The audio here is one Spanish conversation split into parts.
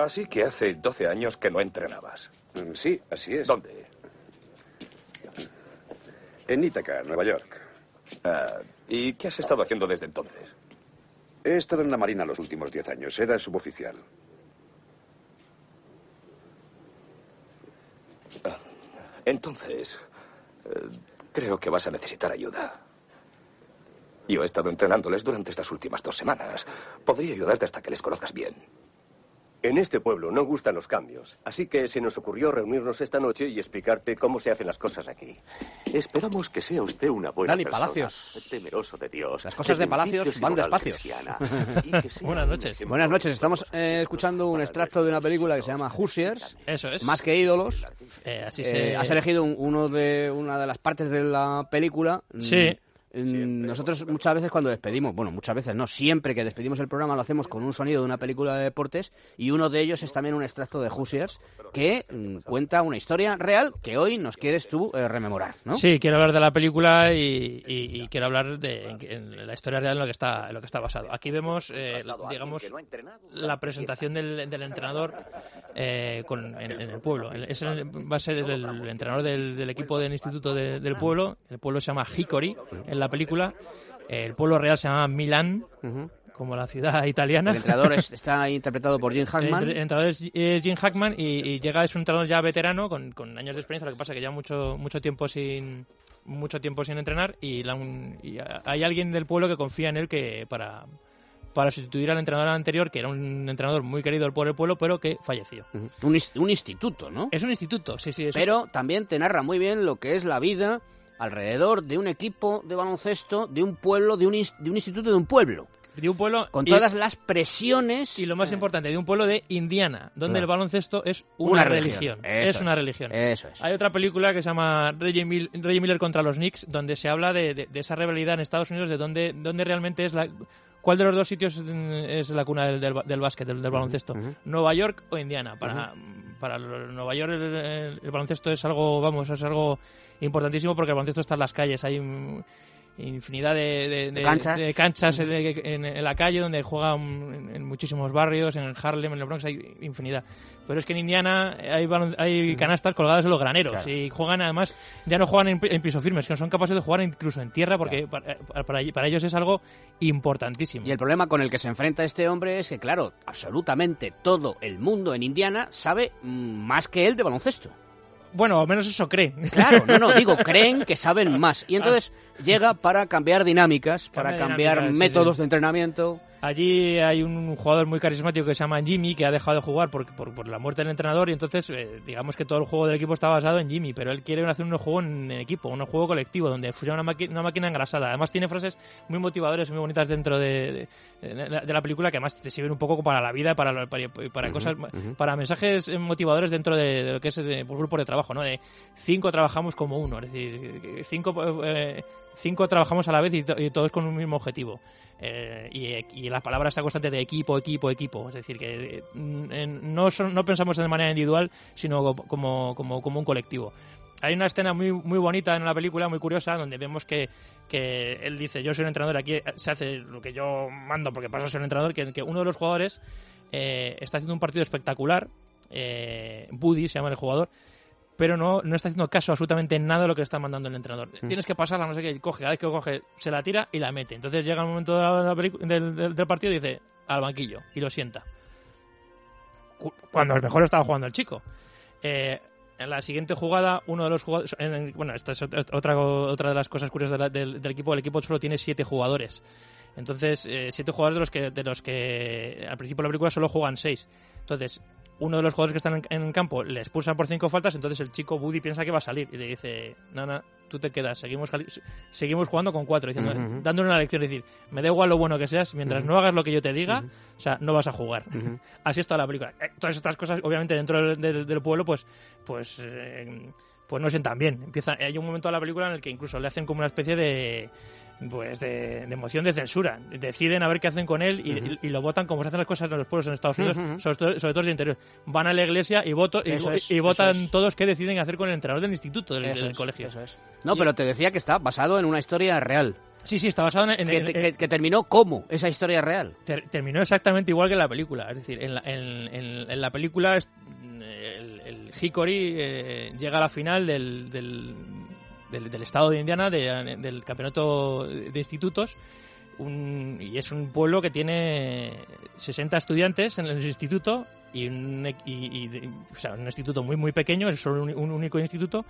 Así que hace 12 años que no entrenabas. Mm, Sí, así es. ¿Dónde? En Ítaca, Nueva York. Ah, ¿Y qué has estado haciendo desde entonces? He estado en la Marina los últimos diez años. Era suboficial. Entonces, eh, creo que vas a necesitar ayuda. Yo he estado entrenándoles durante estas últimas dos semanas. Podría ayudarte hasta que les conozcas bien. En este pueblo no gustan los cambios, así que se nos ocurrió reunirnos esta noche y explicarte cómo se hacen las cosas aquí. Esperamos que sea usted una buena Dani persona, Palacios. temeroso de Dios. Las cosas de Palacios van despacio. Buenas noches. Buenas noches, estamos eh, escuchando un extracto de una película que se llama Hoosiers, Eso es. más que ídolos. Eh, así Eh, se... Has elegido un- uno de, una de las partes de la película. Mm, Sí. Nosotros muchas veces cuando despedimos, bueno, muchas veces no, siempre que despedimos el programa lo hacemos con un sonido de una película de deportes y uno de ellos es también un extracto de Hoosiers que mm, cuenta una historia real que hoy nos quieres tú eh, rememorar, ¿no? Sí, quiero hablar de la película y, y- y quiero hablar de en- en la historia real en lo que está, en lo que está basado. Aquí vemos, eh, digamos, la presentación del, del entrenador eh, con- en, en el pueblo. El- es el- va a ser el, el entrenador del, del equipo del instituto de- del pueblo. El pueblo se llama Hickory la película. El pueblo real se llama Milán, Ujú. como la ciudad italiana. El entrenador es- está interpretado por Jim Hackman. El entrenador es, es Jim Hackman y, y llega es un entrenador ya veterano con, con años de experiencia. Lo que pasa es que ya mucho mucho tiempo sin mucho tiempo sin entrenar y, la- un- y hay alguien del pueblo que confía en él que para para sustituir al entrenador anterior que era un entrenador muy querido por el pueblo pero que falleció. Un, un instituto, ¿no? Es un instituto, sí, sí. Es Pero también te narra muy bien lo que es la vida alrededor de un equipo de baloncesto, de un pueblo, de un, de un instituto de un pueblo. de un pueblo Con y- todas las presiones. y lo más importante, de un pueblo de Indiana, donde Claro. el baloncesto es una, Una religión. Es una religión. Eso es. Hay otra película que se llama Reggie, Mil- Reggie Miller contra los Knicks, donde se habla de, de- de esa rivalidad en Estados Unidos, de dónde, dónde realmente es la... ¿Cuál de los dos sitios es la cuna del, del, del básquet, del, del baloncesto? ¿Nueva York o Indiana? Para, para lo- Nueva York el, el- el baloncesto es algo, vamos, es algo importantísimo porque el baloncesto está en las calles. Hay infinidad de, de- de- canchas. de canchas en, en- en la calle donde juegan en, en muchísimos barrios, en el Harlem, en el Bronx, hay infinidad. Pero es que en Indiana hay, hay canastas colgadas en los graneros Claro. y juegan además, ya no juegan en, pi- en piso firme, es que son capaces de jugar incluso en tierra porque para, para- para ellos es algo importantísimo. Y el problema con el que se enfrenta este hombre es que, claro, absolutamente todo el mundo en Indiana sabe mm, más que él de baloncesto. Bueno, al menos eso creen. Claro, no, no, digo, creen que saben más. Y entonces llega para cambiar dinámicas, para Cambia cambiar dinámicas, sí, métodos sí. de entrenamiento. Allí hay un jugador muy carismático que se llama Jimmy, que ha dejado de jugar por, por, por la muerte del entrenador y entonces eh, digamos que todo el juego del equipo está basado en Jimmy, pero él quiere hacer un juego en, en equipo, un juego colectivo, donde funciona una, máquina engrasada. Además tiene frases muy motivadoras, muy bonitas dentro de, de- de la, de la película que además te sirven un poco para la vida, para, para, para cosas, para mensajes eh, motivadores dentro de, lo que es eh, por grupos de trabajo, ¿no? De cinco trabajamos como uno, es decir, cinco... eh, cinco trabajamos a la vez y, to- y todos con un mismo objetivo. Eh, y, y la palabra está constante de equipo, equipo, equipo. Es decir, que en- no, son- no pensamos de manera individual, sino co- como, como, como un colectivo. Hay una escena muy, muy bonita en la película, muy curiosa, donde vemos que, que él dice, yo soy un entrenador, aquí se hace lo que yo mando porque paso a ser un entrenador, que, que uno de los jugadores eh, está haciendo un partido espectacular, eh, Buddy se llama el jugador, pero no, no está haciendo caso absolutamente en nada de lo que está mandando el entrenador. Tienes que pasarla, no sé qué, coge, cada vez que coge, se la tira y la mete. Entonces llega el momento de la- del, partido y dice, al banquillo, y lo sienta. Cu- Cuando el mejor estaba jugando el chico. Eh, en la siguiente jugada, uno de los jugadores. en bueno, esta es otra, otra otra de las cosas curiosas de la- del, del equipo. El equipo solo tiene siete jugadores. Entonces, eh, siete jugadores de los que de los que al principio de la película solo juegan seis. Entonces, uno de los jugadores que están en, en campo le expulsan por cinco faltas, entonces el chico Buddy piensa que va a salir y le dice, no, tú te quedas, seguimos, seguimos jugando con cuatro, diciendo, dándole una lección, es decir, me da igual lo bueno que seas, mientras no hagas lo que yo te diga, o sea, no vas a jugar. Así es toda la película. Eh, todas estas cosas, obviamente, dentro del, del- del pueblo, pues, pues, eh, pues no sientan bien. Empieza, hay un momento de la película en el que incluso le hacen como una especie de pues de, de moción de censura. Deciden a ver qué hacen con él y, y- y lo votan como se hacen las cosas en los pueblos en Estados Unidos, sobre, todo, sobre todo de interior. Van a la iglesia y, voto, y, Eso es, y votan es. todos qué deciden hacer con el entrenador del instituto, del, Eso del es, colegio. eso es. No, pero te decía que está basado en una historia real. Sí, sí, está basado en... en- que, en- que- que terminó como esa historia real. ter- terminó exactamente igual que la película. Es decir, en la, en- la película el, el Hickory eh, llega a la final del, del, del- del estado de Indiana, de- del campeonato de institutos, un- y es un pueblo que tiene 60 estudiantes en el instituto y un, e- y- o sea, un instituto muy muy pequeño, es solo un, un único instituto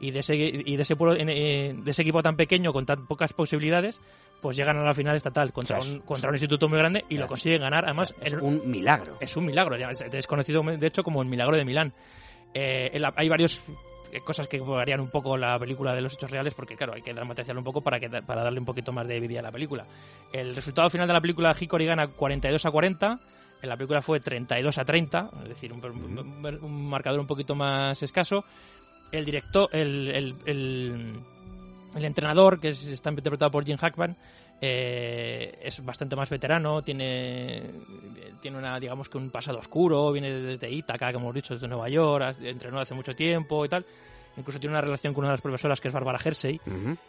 y de ese y de ese pueblo eh, de ese equipo tan pequeño con tan pocas posibilidades, pues llegan a la final estatal contra O sea, es- un contra un instituto muy grande y lo consiguen ganar. Además, Es en- un milagro. es un milagro, ya es, es conocido de hecho como el milagro de Milán. Eh, hay varias cosas que varían un poco la película de los hechos reales porque claro, hay que dramatizarlo un poco para, que, para darle un poquito más de vida a la película. El resultado final de la película Hickory gana 42 a 40, en la película fue 32 a 30, es decir, un, un- un marcador un poquito más escaso. El director, el, el, el- el entrenador, que es- está interpretado por Jim Hackman, eh, es bastante más veterano, tiene, tiene una, digamos que un pasado oscuro, viene desde Ítaca, como hemos dicho, desde Nueva York, entrenó hace mucho tiempo y tal. Incluso tiene una relación con una de las profesoras que es Bárbara Hersey.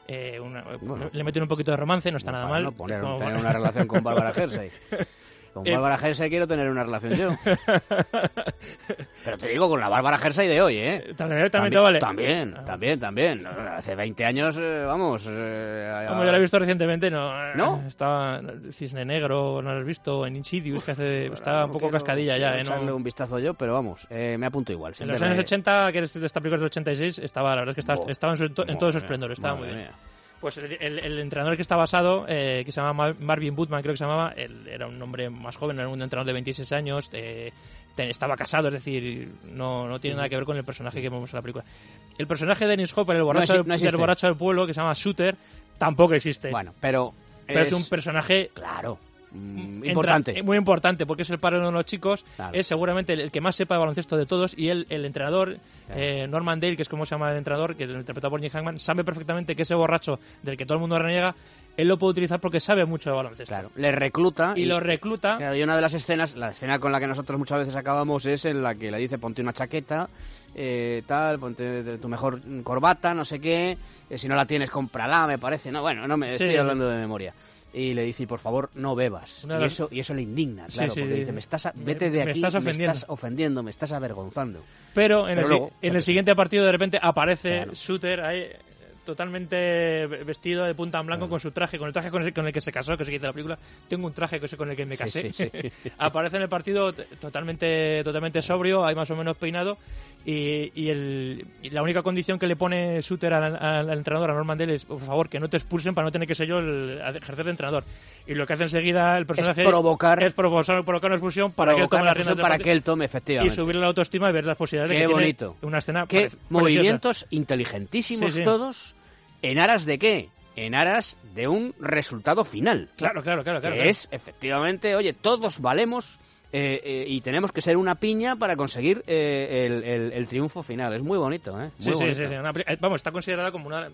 Eh, una- Bueno. le meten un poquito de romance, no está nada mal. no poner, como- tener una relación con Bárbara Hersey. Con Eh, Bárbara Hersey quiero tener una relación yo. Pero te digo, con la Bárbara Hersey de hoy, ¿eh? También, también te vale. También, también, también. Hace 20 años, eh, vamos. eh, Como yo la he visto recientemente, no. ¿No? Estaba Cisne Negro, no lo has visto, en Insidious, que hace, estaba un poco quiero- cascadilla ya, ¿eh? No- echarle un vistazo yo, pero vamos, eh, me apunto igual. En los años me- 80, que eres de esta película del 86, estaba, la verdad es que estaba, Buah. estaba en, su- en todo su esplendor, estaba muy bien. mía. Pues el, el- el entrenador que está basado, eh, que se llama Mar- Marvin Bootman, creo que se llamaba, él era un hombre más joven, era un entrenador de 26 años, eh, estaba casado, es decir, no, no tiene nada que ver con el personaje que vemos en la película. El personaje de Dennis Hopper, el borracho, no del borracho del pueblo, que se llama Shooter, tampoco existe. Bueno, pero. pero es, un personaje Claro. Mm, entra- importante. eh, muy importante, porque es el padre de uno de los chicos, Claro. es seguramente el, el que más sepa de baloncesto de todos, y él, el entrenador, Claro. eh, Norman Dale, que es como se llama el entrenador, que es interpretado por Jim Hackman, sabe perfectamente que ese borracho del que todo el mundo reniega, él lo puede utilizar porque sabe mucho de baloncesto. Claro, le recluta. Y, lo recluta, Claro, y una de las escenas, la escena con la que nosotros muchas veces acabamos es en la que le dice ponte una chaqueta, eh, tal, ponte tu mejor corbata, no sé qué, eh, si no la tienes, cómprala, me parece. No, bueno, no me Sí. estoy hablando de memoria. Y le dice, por favor, no bebas. Una Y las- eso, y eso le indigna, claro, sí, porque sí. dice, me estás a- vete de me aquí, estás me ofendiendo". estás ofendiendo, me estás avergonzando. pero en, Pero el, luego, en el siguiente partido de repente aparece Claro. Shooter ahí totalmente vestido de punta en blanco con su traje, con el traje con el, con el que se casó, que se dice la película, tengo un traje que es con el que me casé. sí, sí. Aparece en el partido totalmente totalmente sobrio, hay más o menos peinado y, y el, y la única condición que le pone Shooter al, al- al entrenador, a Norman Dale, es por favor que no te expulsen para no tener que ser yo el a ejercer de entrenador. Y lo que hace enseguida el personaje provocar- es provocar, provocar una expulsión para que él tome la del para que él tome, y efectivamente. subirle la autoestima y ver las posibilidades de Qué que tiene bonito. una escena Qué movimientos inteligentísimos todos, en aras de qué? En aras de un resultado final. Claro, claro, claro, claro. que claro. es, efectivamente, oye, todos valemos eh, eh, y tenemos que ser una piña para conseguir eh, el, el- el triunfo final. Es muy bonito, ¿eh? Muy Sí, sí, bonito. sí, sí, una peli- vamos, está considerada como una...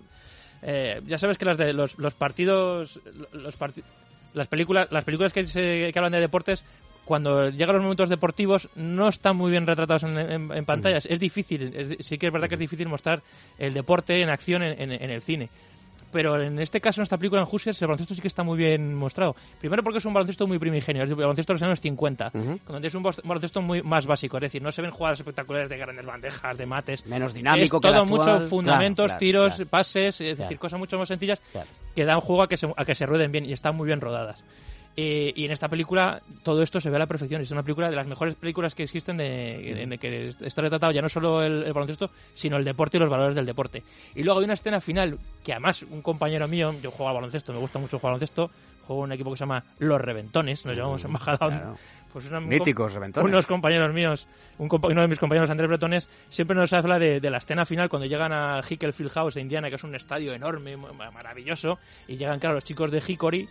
ya sabes que las de los, los partidos... Los las películas las películas que, se- que hablan de deportes cuando llegan los momentos deportivos no están muy bien retratados en, en- en pantallas. Es difícil, es- sí que es verdad que es difícil mostrar el deporte en acción en, en- el cine. Pero en este caso, en esta película, en Hoosiers, el baloncesto sí que está muy bien mostrado. Primero porque es un baloncesto muy primigenio, es el baloncesto de los años 50. Ujú. Cuando es un baloncesto muy más básico, es decir, no se ven jugadas espectaculares de grandes bandejas, de mates. Menos dinámico es que todo actual. mucho fundamentos, Claro, claro, tiros, claro. pases, es decir, cosas mucho más sencillas que dan juego a que se, a que se rueden bien y están muy bien rodadas. Eh, y en esta película todo esto se ve a la perfección. Es una película de las mejores películas que existen de, en el que está retratado ya no solo el, el baloncesto, sino el deporte y los valores del deporte. Y luego hay una escena final que además un compañero mío, yo juego al baloncesto, me gusta mucho jugar al baloncesto, juego en un equipo que se llama Los Reventones, nos llamamos embajada. claro. Pues una- Míticos reventones. Unos compañeros míos, un compa- uno de mis compañeros, Andrés Bretones, siempre nos habla de, de la escena final cuando llegan al Hickel Field House de Indiana, que es un estadio enorme, ma- maravilloso, y llegan, claro, los chicos de Hickory,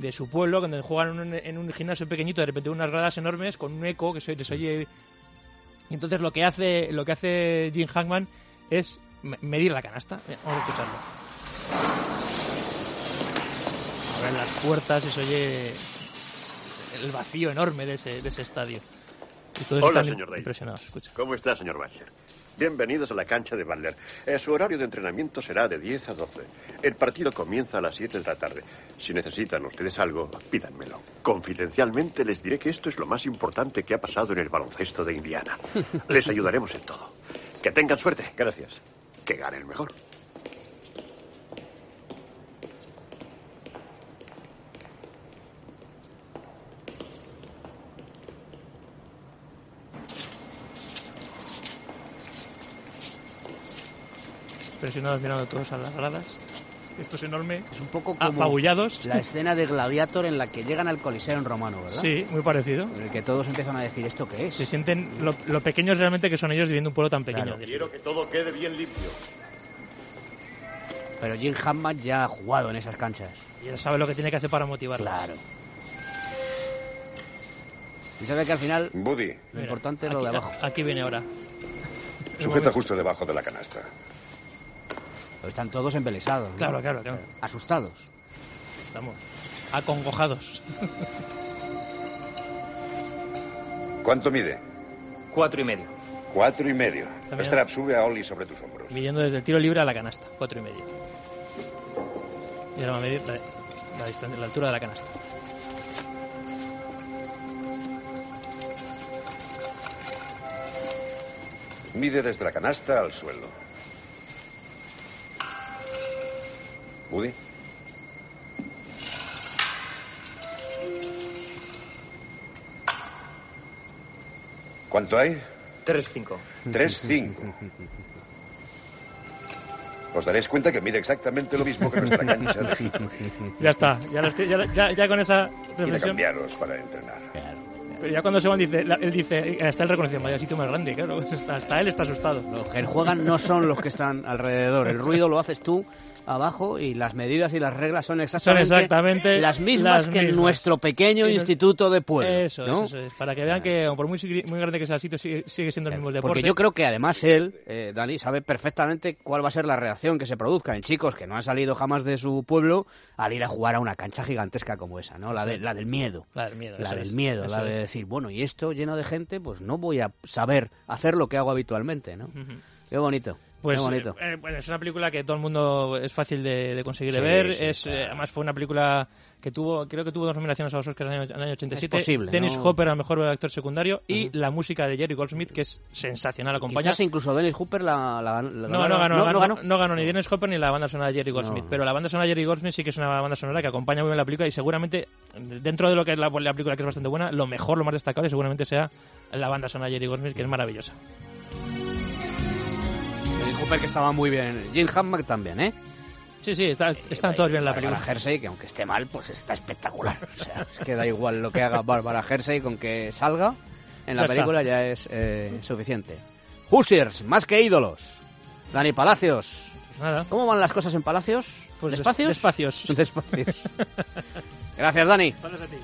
de su pueblo, cuando juegan en un, en un gimnasio pequeñito, de repente unas gradas enormes con un eco que se les oye. Y entonces lo que hace, lo que hace Jim Hackman es me- medir la canasta. Mira, Vamos a escucharlo. Las puertas y se oye el vacío enorme de ese, de ese estadio. Y todos Hola, están señor Day. impresionados. Escucha. ¿Cómo está, señor Bacher? Bienvenidos a la cancha de Butler. Eh, su horario de entrenamiento será de 10 a 12. El partido comienza a las 7 de la tarde. Si necesitan ustedes algo, pídanmelo. Confidencialmente les diré que esto es lo más importante que ha pasado en el baloncesto de Indiana. Les ayudaremos en todo. Que tengan suerte. Gracias. Que gane el mejor. Impresionados mirando todos a las gradas. Estos enormes, Es un poco como apabullados. la escena de Gladiator en la que llegan al Coliseo en romano, ¿verdad? Sí, muy parecido. En el que todos empiezan a decir, ¿esto qué es? Se sienten lo, lo pequeños realmente que son ellos viviendo un pueblo tan pequeño. Claro. Quiero que todo quede bien limpio. Pero Jim Hammond ya ha jugado en esas canchas. Y él sabe lo que tiene que hacer para motivarlos. Claro. Y sabe que al final Buddy, lo Mira, importante es lo aquí, de abajo. Aquí viene ahora. sujeta justo debajo de la canasta. Pero están todos embelesados. ¿no? Claro, claro, claro. Asustados. Estamos acongojados. ¿Cuánto mide? Cuatro y medio. Cuatro y medio. Strap, sube a Oli sobre tus hombros. Midiendo desde el tiro libre a la canasta. Cuatro y medio. Y ahora va a medir la, la distancia, la altura de la canasta. Mide desde la canasta al suelo. Buddy. ¿Cuánto hay? Tres cinco. Tres, cinco. Os daréis cuenta que mide exactamente lo mismo que nuestra cancha de. Ya está. Ya, lo estoy- ya- ya- ya con esa Y de reflexión. cambiaros para entrenar. Pero ya cuando se van, dice, él dice, eh, está el reconocido, vaya sitio más grande, claro. Hasta, hasta él está asustado. Los que juegan no son los que están alrededor. El ruido lo haces tú abajo y las medidas y las reglas son exactamente, exactamente las mismas las que en nuestro pequeño nos- instituto de pueblo. Eso, ¿no? es, eso es. Para que vean que, por muy, muy grande que sea el sitio, sigue, sigue siendo el mismo el deporte. Porque yo creo que además él, eh, Dani, sabe perfectamente cuál va a ser la reacción que se produzca en chicos que no han salido jamás de su pueblo al ir a jugar a una cancha gigantesca como esa, ¿no? La, de, la del miedo. La del miedo. La del miedo, la de. Decir, bueno, y esto lleno de gente, pues no voy a saber hacer lo que hago habitualmente, ¿no? Qué bonito, Pues qué bonito. eh, bueno, es una película que todo el mundo es fácil de, de conseguir de Sí, ver. sí, es, claro. eh, además fue una película que tuvo, creo que tuvo dos nominaciones a los Oscars en el año, en el año 87. Es posible, Dennis ¿no? Hopper al mejor actor secundario y la música de Jerry Goldsmith que es sensacional. Acompaña. Quizás incluso Dennis Hooper la, la- la- No, no ganó, no, ganó, ganó. no ganó ni Dennis Hopper ni la banda sonora de Jerry Goldsmith. Pero la banda sonora de Jerry Goldsmith sí que es una banda sonora que acompaña muy bien la película y seguramente, dentro de lo que es la, la película que es bastante buena, lo mejor, lo más destacable seguramente sea la banda sonora de Jerry Goldsmith que es maravillosa. Hooper que estaba muy bien. Jim Hammond también, ¿eh? Sí, sí, está- están todos bien en la Bárbara película. Hersey, que aunque esté mal, pues está espectacular. O sea, es que da igual lo que haga Bárbara Hersey con que salga en la Ya está. película ya es eh, suficiente. Hoosiers, más que ídolos. Dani Palacios. Nada. ¿Cómo van las cosas en Palacios? Pues des- ¿Despacios? despacios. Despacios. Gracias, Dani. Gracias a ti.